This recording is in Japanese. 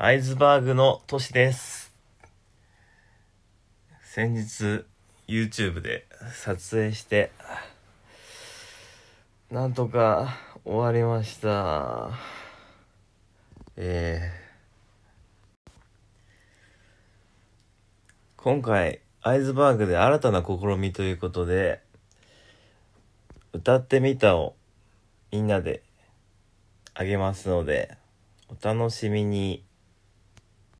アイズバーグの都市です。先日、YouTube で撮影して、なんとか終わりました。えー、今回、アイズバーグで新たな試みということで、歌ってみたをみんなであげますので、お楽しみに。